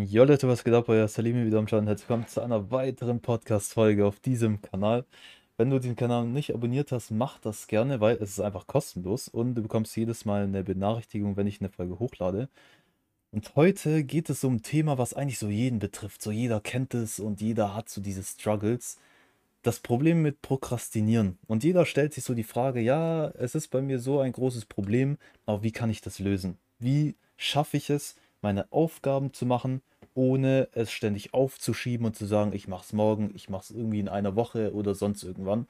Jo Leute, was geht ab? Euer Salimi wieder am Start. Herzlich willkommen zu einer weiteren Podcast-Folge auf diesem Kanal. Wenn du den Kanal nicht abonniert hast, mach das gerne, weil es ist einfach kostenlos und du bekommst jedes Mal eine Benachrichtigung, wenn ich eine Folge hochlade. Und heute geht es um ein Thema, was eigentlich so jeden betrifft. So jeder kennt es und jeder hat so diese Struggles. Das Problem mit Prokrastinieren. Und jeder stellt sich so die Frage, ja, es ist bei mir so ein großes Problem, aber wie kann ich das lösen? Wie schaffe ich es, meine Aufgaben zu machen, ohne es ständig aufzuschieben und zu sagen, ich mache es morgen, ich mache es irgendwie in einer Woche oder sonst irgendwann.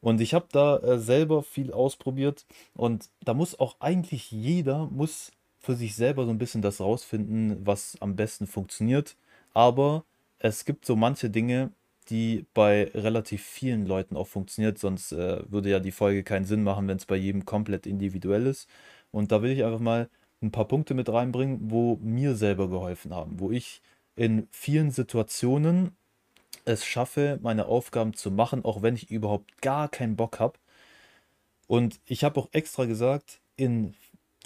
Und ich habe da äh, selber viel ausprobiert und da muss auch eigentlich jeder muss für sich selber so ein bisschen das rausfinden, was am besten funktioniert. Aber es gibt so manche Dinge, die bei relativ vielen Leuten auch funktioniert, sonst äh, würde ja die Folge keinen Sinn machen, wenn es bei jedem komplett individuell ist. Und da will ich einfach mal ein paar Punkte mit reinbringen, wo mir selber geholfen haben, wo ich in vielen Situationen es schaffe, meine Aufgaben zu machen, auch wenn ich überhaupt gar keinen Bock habe. Und ich habe auch extra gesagt, in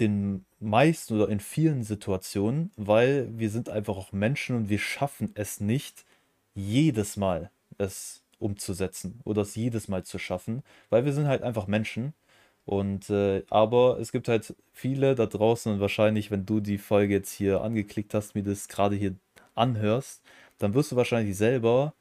den meisten oder in vielen Situationen, weil wir sind einfach auch Menschen und wir schaffen es nicht, jedes Mal es umzusetzen oder es jedes Mal zu schaffen, weil wir sind halt einfach Menschen und äh, aber es gibt halt viele da draußen und wahrscheinlich, wenn du die Folge jetzt hier angeklickt hast, mir das gerade hier anhörst, dann wirst du wahrscheinlich selber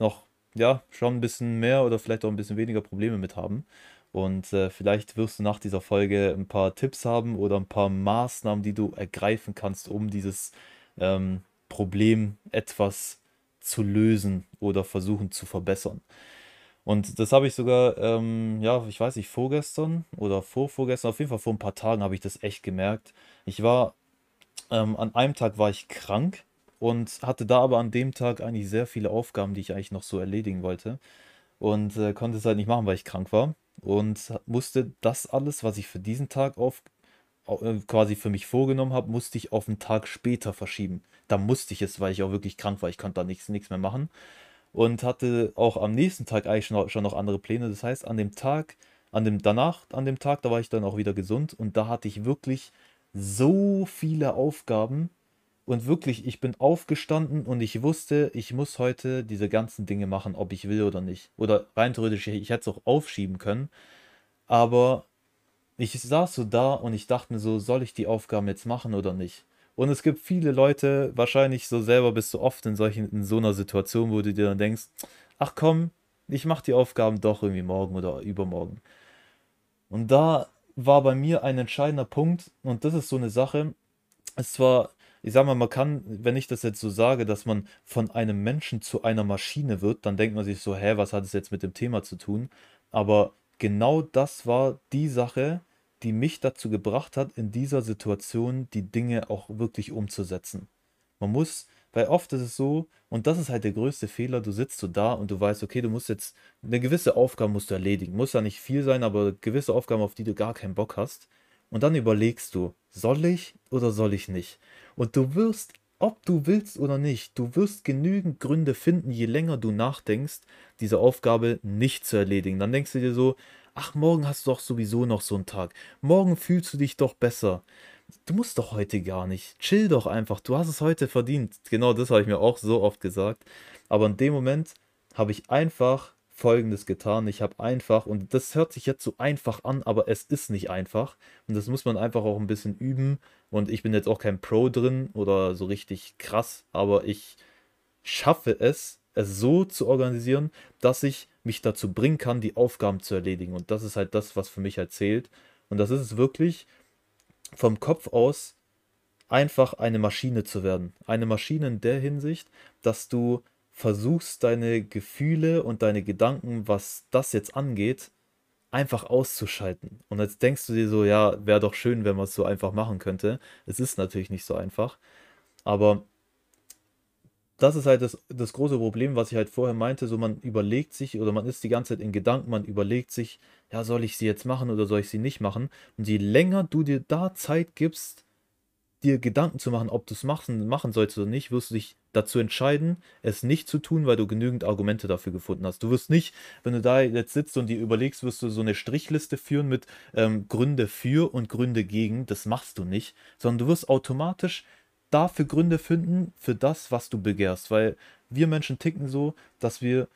noch ja schon ein bisschen mehr oder vielleicht auch ein bisschen weniger Probleme mit haben. Und äh, vielleicht wirst du nach dieser Folge ein paar Tipps haben oder ein paar Maßnahmen, die du ergreifen kannst, um dieses ähm, Problem etwas zu lösen oder versuchen zu verbessern. Und das habe ich sogar, ähm, ja, ich weiß nicht, vorgestern oder vorvorgestern, auf jeden Fall vor ein paar Tagen habe ich das echt gemerkt. Ich war, ähm, an einem Tag war ich krank und hatte da aber an dem Tag eigentlich sehr viele Aufgaben, die ich eigentlich noch so erledigen wollte. Und äh, konnte es halt nicht machen, weil ich krank war. Und musste das alles, was ich für diesen Tag auf, äh, quasi für mich vorgenommen habe, musste ich auf einen Tag später verschieben. Da musste ich es, weil ich auch wirklich krank war. Ich konnte da nichts, nichts mehr machen und hatte auch am nächsten Tag eigentlich schon, noch andere Pläne. Das heißt, an dem Tag, an dem danach, an dem Tag, da war ich dann auch wieder gesund und da hatte ich wirklich so viele Aufgaben und wirklich, ich bin aufgestanden und ich wusste, ich muss heute diese ganzen Dinge machen, ob ich will oder nicht. Oder rein theoretisch, ich hätte es auch aufschieben können, aber ich saß so da und ich dachte mir so, soll ich die Aufgaben jetzt machen oder nicht? Und es gibt viele Leute, wahrscheinlich so selber bist du oft in solchen, in so einer Situation, wo du dir dann denkst, ach komm, ich mach die Aufgaben doch irgendwie morgen oder übermorgen. Und da war bei mir ein entscheidender Punkt, und das ist so eine Sache, es war, ich sag mal, man kann, wenn ich das jetzt so sage, dass man von einem Menschen zu einer Maschine wird, dann denkt man sich so, hä, was hat es jetzt mit dem Thema zu tun? Aber genau das war die Sache, die mich dazu gebracht hat, in dieser Situation die Dinge auch wirklich umzusetzen. Man muss, weil oft ist es so, und das ist halt der größte Fehler, du sitzt so da und du weißt, okay, du musst jetzt eine gewisse Aufgabe musst du erledigen. Muss ja nicht viel sein, aber gewisse Aufgaben, auf die du gar keinen Bock hast. Und dann überlegst du, soll ich oder soll ich nicht? Und du wirst, ob du willst oder nicht, du wirst genügend Gründe finden, je länger du nachdenkst, diese Aufgabe nicht zu erledigen. Dann denkst du dir so, ach, morgen hast du doch sowieso noch so einen Tag. Morgen fühlst du dich doch besser. Du musst doch heute gar nicht. Chill doch einfach. Du hast es heute verdient. Genau das habe ich mir auch so oft gesagt. Aber in dem Moment habe ich einfach Folgendes getan. Ich habe einfach, und das hört sich jetzt so einfach an, aber es ist nicht einfach. Und das muss man einfach auch ein bisschen üben. Und ich bin jetzt auch kein Pro drin oder so richtig krass, aber ich schaffe es, es so zu organisieren, dass ich mich dazu bringen kann, die Aufgaben zu erledigen. Und das ist halt das, was für mich halt zählt. Und das ist es wirklich vom Kopf aus einfach eine Maschine zu werden. Eine Maschine in der Hinsicht, dass du versuchst, deine Gefühle und deine Gedanken, was das jetzt angeht, einfach auszuschalten. Und jetzt denkst du dir so, ja, wäre doch schön, wenn man es so einfach machen könnte. Es ist natürlich nicht so einfach. Aber das ist halt das, das große Problem, was ich halt vorher meinte, so man überlegt sich oder man ist die ganze Zeit in Gedanken, man überlegt sich, ja, soll ich sie jetzt machen oder soll ich sie nicht machen? Und je länger du dir da Zeit gibst, dir Gedanken zu machen, ob du es machen, machen sollst oder nicht, wirst du dich dazu entscheiden, es nicht zu tun, weil du genügend Argumente dafür gefunden hast. Du wirst nicht, wenn du da jetzt sitzt und dir überlegst, wirst du so eine Strichliste führen mit ähm, Gründe für und Gründe gegen. Das machst du nicht, sondern du wirst automatisch dafür Gründe finden für das, was du begehrst. Weil wir Menschen ticken so, dass wir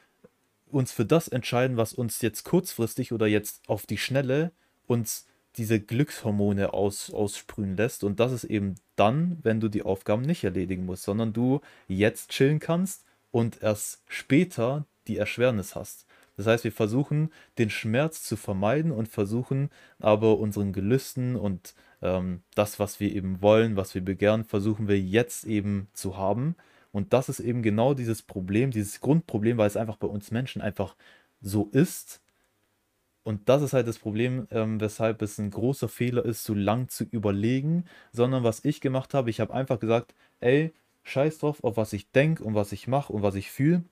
uns für das entscheiden, was uns jetzt kurzfristig oder jetzt auf die Schnelle uns diese Glückshormone aus, aussprühen lässt. Und das ist eben dann, wenn du die Aufgaben nicht erledigen musst, sondern du jetzt chillen kannst und erst später die Erschwernis hast. Das heißt, wir versuchen den Schmerz zu vermeiden und versuchen aber unseren Gelüsten und ähm, das, was wir eben wollen, was wir begehren, versuchen wir jetzt eben zu haben. Und das ist eben genau dieses Problem, dieses Grundproblem, weil es einfach bei uns Menschen einfach so ist. Und das ist halt das Problem, ähm, weshalb es ein großer Fehler ist, so lang zu überlegen, sondern was ich gemacht habe, ich habe einfach gesagt, ey, scheiß drauf, auf was ich denke und was ich mache und was ich fühle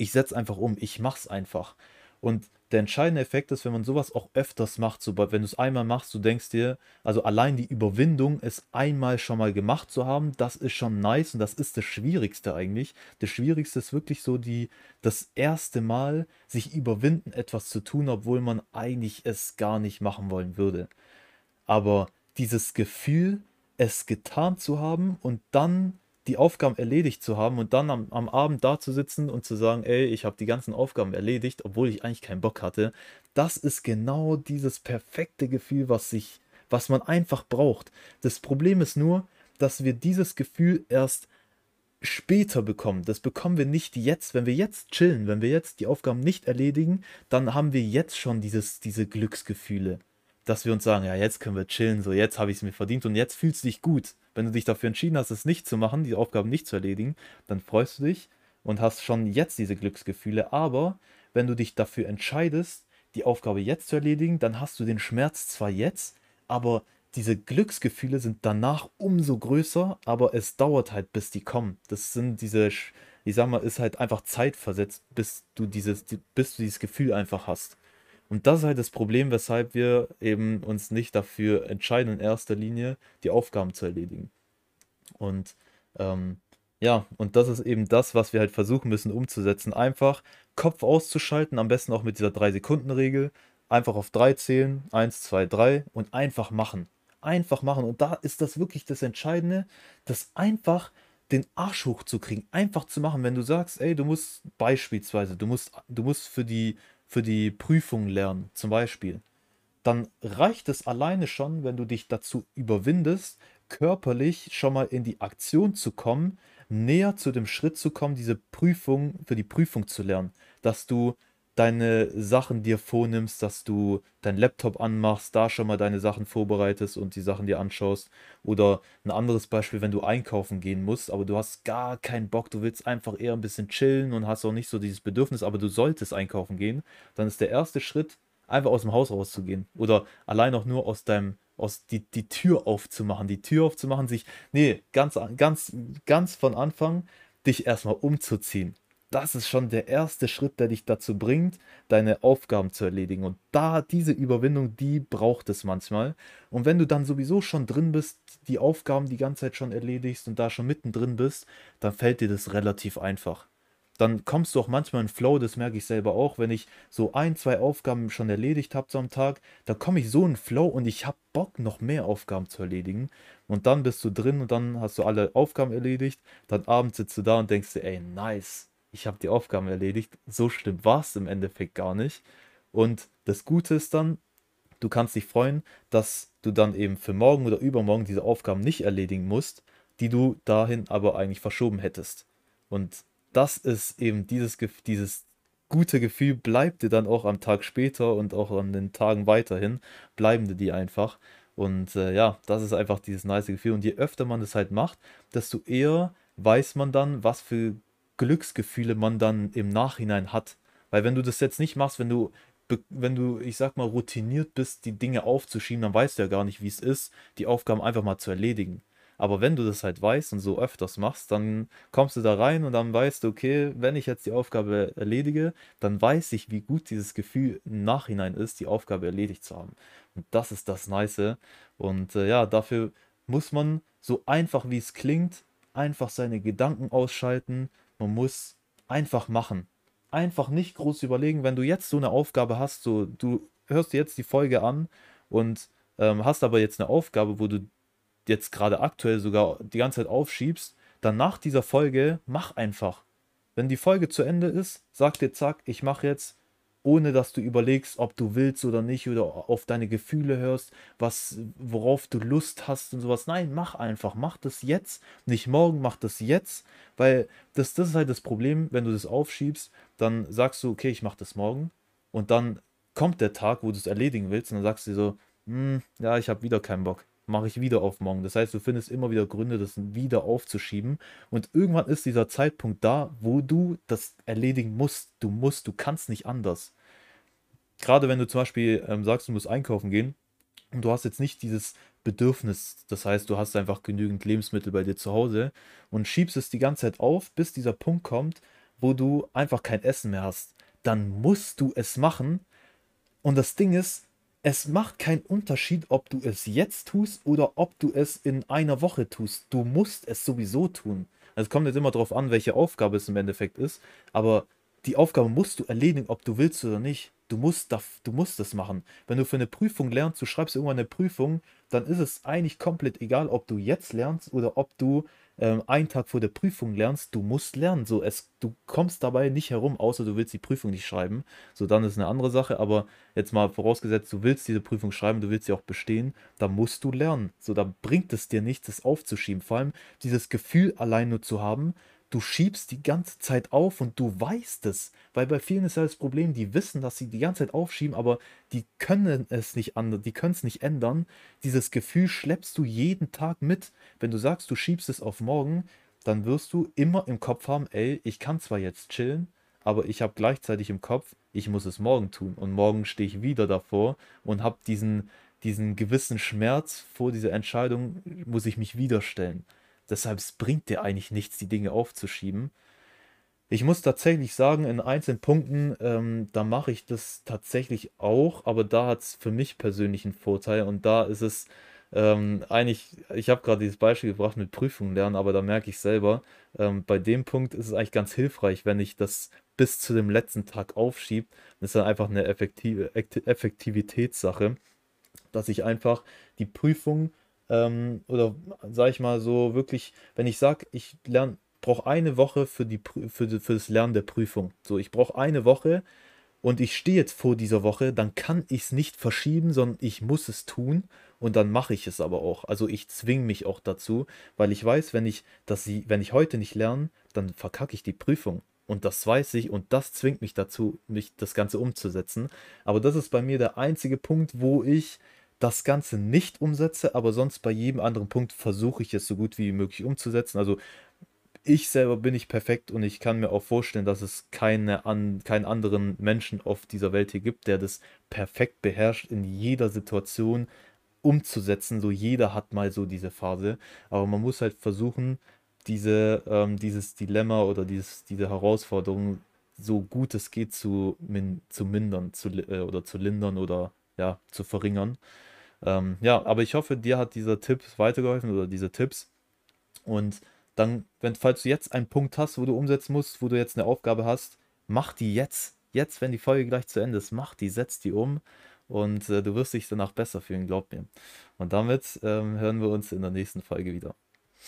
ich setze einfach um, ich mache es einfach. Und der entscheidende Effekt ist, wenn man sowas auch öfters macht, so, wenn du es einmal machst, du denkst dir, also allein die Überwindung, es einmal schon mal gemacht zu haben, das ist schon nice und das ist das Schwierigste eigentlich. Das Schwierigste ist wirklich so die, das erste Mal sich überwinden, etwas zu tun, obwohl man eigentlich es gar nicht machen wollen würde. Aber dieses Gefühl, es getan zu haben und dann die Aufgaben erledigt zu haben und dann am, am Abend da zu sitzen und zu sagen, ey, ich habe die ganzen Aufgaben erledigt, obwohl ich eigentlich keinen Bock hatte, das ist genau dieses perfekte Gefühl, was sich, was man einfach braucht. Das Problem ist nur, dass wir dieses Gefühl erst später bekommen. Das bekommen wir nicht jetzt. Wenn wir jetzt chillen, wenn wir jetzt die Aufgaben nicht erledigen, dann haben wir jetzt schon dieses, diese Glücksgefühle dass wir uns sagen, ja, jetzt können wir chillen, so jetzt habe ich es mir verdient und jetzt fühlst du dich gut. Wenn du dich dafür entschieden hast, es nicht zu machen, die Aufgaben nicht zu erledigen, dann freust du dich und hast schon jetzt diese Glücksgefühle. Aber wenn du dich dafür entscheidest, die Aufgabe jetzt zu erledigen, dann hast du den Schmerz zwar jetzt, aber diese Glücksgefühle sind danach umso größer, aber es dauert halt, bis die kommen. Das sind diese, ich sag mal, ist halt einfach zeitversetzt, bis du dieses, bis du dieses Gefühl einfach hast. Und das ist halt das Problem, weshalb wir eben uns nicht dafür entscheiden, in erster Linie die Aufgaben zu erledigen. Und ähm, ja, und das ist eben das, was wir halt versuchen müssen umzusetzen. Einfach Kopf auszuschalten, am besten auch mit dieser 3-Sekunden-Regel. Einfach auf 3 zählen, 1, 2, 3 und einfach machen. Einfach machen. Und da ist das wirklich das Entscheidende, das einfach den Arsch hochzukriegen, einfach zu machen. Wenn du sagst, ey, du musst beispielsweise, du musst, du musst für die für die Prüfung lernen, zum Beispiel, dann reicht es alleine schon, wenn du dich dazu überwindest, körperlich schon mal in die Aktion zu kommen, näher zu dem Schritt zu kommen, diese Prüfung für die Prüfung zu lernen, dass du deine Sachen dir vornimmst, dass du dein Laptop anmachst, da schon mal deine Sachen vorbereitest und die Sachen dir anschaust. Oder ein anderes Beispiel, wenn du einkaufen gehen musst, aber du hast gar keinen Bock, du willst einfach eher ein bisschen chillen und hast auch nicht so dieses Bedürfnis, aber du solltest einkaufen gehen, dann ist der erste Schritt, einfach aus dem Haus rauszugehen. Oder allein auch nur aus deinem, aus die, die Tür aufzumachen. Die Tür aufzumachen, sich, nee, ganz, ganz, ganz von Anfang, dich erstmal umzuziehen das ist schon der erste Schritt, der dich dazu bringt, deine Aufgaben zu erledigen. Und da, diese Überwindung, die braucht es manchmal. Und wenn du dann sowieso schon drin bist, die Aufgaben die ganze Zeit schon erledigst und da schon mittendrin bist, dann fällt dir das relativ einfach. Dann kommst du auch manchmal in Flow, das merke ich selber auch, wenn ich so ein, zwei Aufgaben schon erledigt habe so am Tag, da komme ich so in Flow und ich habe Bock, noch mehr Aufgaben zu erledigen. Und dann bist du drin und dann hast du alle Aufgaben erledigt, dann abends sitzt du da und denkst dir, ey, nice, ich habe die Aufgaben erledigt. So schlimm war es im Endeffekt gar nicht. Und das Gute ist dann, du kannst dich freuen, dass du dann eben für morgen oder übermorgen diese Aufgaben nicht erledigen musst, die du dahin aber eigentlich verschoben hättest. Und das ist eben dieses, dieses gute Gefühl, bleibt dir dann auch am Tag später und auch an den Tagen weiterhin, bleiben dir die einfach. Und äh, ja, das ist einfach dieses nice Gefühl. Und je öfter man das halt macht, desto eher weiß man dann, was für Glücksgefühle man dann im Nachhinein hat. Weil wenn du das jetzt nicht machst, wenn du, wenn du, ich sag mal, routiniert bist, die Dinge aufzuschieben, dann weißt du ja gar nicht, wie es ist, die Aufgaben einfach mal zu erledigen. Aber wenn du das halt weißt und so öfters machst, dann kommst du da rein und dann weißt du, okay, wenn ich jetzt die Aufgabe erledige, dann weiß ich, wie gut dieses Gefühl im Nachhinein ist, die Aufgabe erledigt zu haben. Und das ist das Nice. Und äh, ja, dafür muss man so einfach wie es klingt, einfach seine Gedanken ausschalten, man muss einfach machen. Einfach nicht groß überlegen, wenn du jetzt so eine Aufgabe hast, so du hörst jetzt die Folge an und ähm, hast aber jetzt eine Aufgabe, wo du jetzt gerade aktuell sogar die ganze Zeit aufschiebst, dann nach dieser Folge mach einfach. Wenn die Folge zu Ende ist, sag dir zack, ich mache jetzt, ohne dass du überlegst, ob du willst oder nicht oder auf deine Gefühle hörst, was worauf du Lust hast und sowas. Nein, mach einfach, mach das jetzt, nicht morgen, mach das jetzt, weil das, das ist halt das Problem, wenn du das aufschiebst, dann sagst du, okay, ich mach das morgen. Und dann kommt der Tag, wo du es erledigen willst. Und dann sagst du so, hm, ja, ich habe wieder keinen Bock mache ich wieder auf morgen. Das heißt, du findest immer wieder Gründe, das wieder aufzuschieben. Und irgendwann ist dieser Zeitpunkt da, wo du das erledigen musst. Du musst, du kannst nicht anders. Gerade wenn du zum Beispiel ähm, sagst, du musst einkaufen gehen und du hast jetzt nicht dieses Bedürfnis, das heißt, du hast einfach genügend Lebensmittel bei dir zu Hause und schiebst es die ganze Zeit auf, bis dieser Punkt kommt, wo du einfach kein Essen mehr hast. Dann musst du es machen. Und das Ding ist, es macht keinen Unterschied, ob du es jetzt tust oder ob du es in einer Woche tust. Du musst es sowieso tun. Also es kommt jetzt immer darauf an, welche Aufgabe es im Endeffekt ist, aber die Aufgabe musst du erledigen, ob du willst oder nicht. Du musst, du musst das machen. Wenn du für eine Prüfung lernst, du schreibst irgendwann eine Prüfung, dann ist es eigentlich komplett egal, ob du jetzt lernst oder ob du ähm, einen Tag vor der Prüfung lernst, du musst lernen. So, es, du kommst dabei nicht herum, außer du willst die Prüfung nicht schreiben. So, dann ist eine andere Sache. Aber jetzt mal vorausgesetzt, du willst diese Prüfung schreiben, du willst sie auch bestehen, da musst du lernen. So, da bringt es dir nichts, das aufzuschieben. Vor allem dieses Gefühl allein nur zu haben, du schiebst die ganze Zeit auf und du weißt es. Weil bei vielen ist ja das Problem, die wissen, dass sie die ganze Zeit aufschieben, aber die können es nicht anders, die können es nicht ändern. Dieses Gefühl schleppst du jeden Tag mit. Wenn du sagst, du schiebst es auf morgen, dann wirst du immer im Kopf haben, ey, ich kann zwar jetzt chillen, aber ich habe gleichzeitig im Kopf, ich muss es morgen tun. Und morgen stehe ich wieder davor und habe diesen, diesen gewissen Schmerz vor dieser Entscheidung, muss ich mich wieder stellen. Deshalb es bringt dir eigentlich nichts, die Dinge aufzuschieben. Ich muss tatsächlich sagen, in einzelnen Punkten, ähm, da mache ich das tatsächlich auch, aber da hat es für mich persönlich einen Vorteil und da ist es ähm, eigentlich, ich habe gerade dieses Beispiel gebracht mit Prüfungen lernen, aber da merke ich selber, ähm, bei dem Punkt ist es eigentlich ganz hilfreich, wenn ich das bis zu dem letzten Tag aufschiebe. Das ist dann einfach eine effektive Effektivitätssache, dass ich einfach die Prüfung ähm, oder sage ich mal so wirklich, wenn ich sage, ich lerne, brauche eine Woche für, die, für, für das Lernen der Prüfung. So, ich brauche eine Woche und ich stehe jetzt vor dieser Woche, dann kann ich es nicht verschieben, sondern ich muss es tun und dann mache ich es aber auch. Also ich zwinge mich auch dazu, weil ich weiß, wenn ich das, wenn ich heute nicht lerne, dann verkacke ich die Prüfung. Und das weiß ich und das zwingt mich dazu, mich das Ganze umzusetzen. Aber das ist bei mir der einzige Punkt, wo ich das Ganze nicht umsetze, aber sonst bei jedem anderen Punkt versuche ich es so gut wie möglich umzusetzen. Also ich selber bin nicht perfekt und ich kann mir auch vorstellen, dass es keine an, keinen anderen Menschen auf dieser Welt hier gibt, der das perfekt beherrscht in jeder Situation umzusetzen. So jeder hat mal so diese Phase, aber man muss halt versuchen, diese, ähm, dieses Dilemma oder dieses, diese Herausforderung so gut es geht zu, min zu mindern zu, äh, oder zu lindern oder ja, zu verringern. Ähm, ja, aber ich hoffe, dir hat dieser Tipp weitergeholfen oder diese Tipps. Und dann, wenn, falls du jetzt einen Punkt hast, wo du umsetzen musst, wo du jetzt eine Aufgabe hast, mach die jetzt. Jetzt, wenn die Folge gleich zu Ende ist, mach die, setz die um und äh, du wirst dich danach besser fühlen, glaub mir. Und damit ähm, hören wir uns in der nächsten Folge wieder.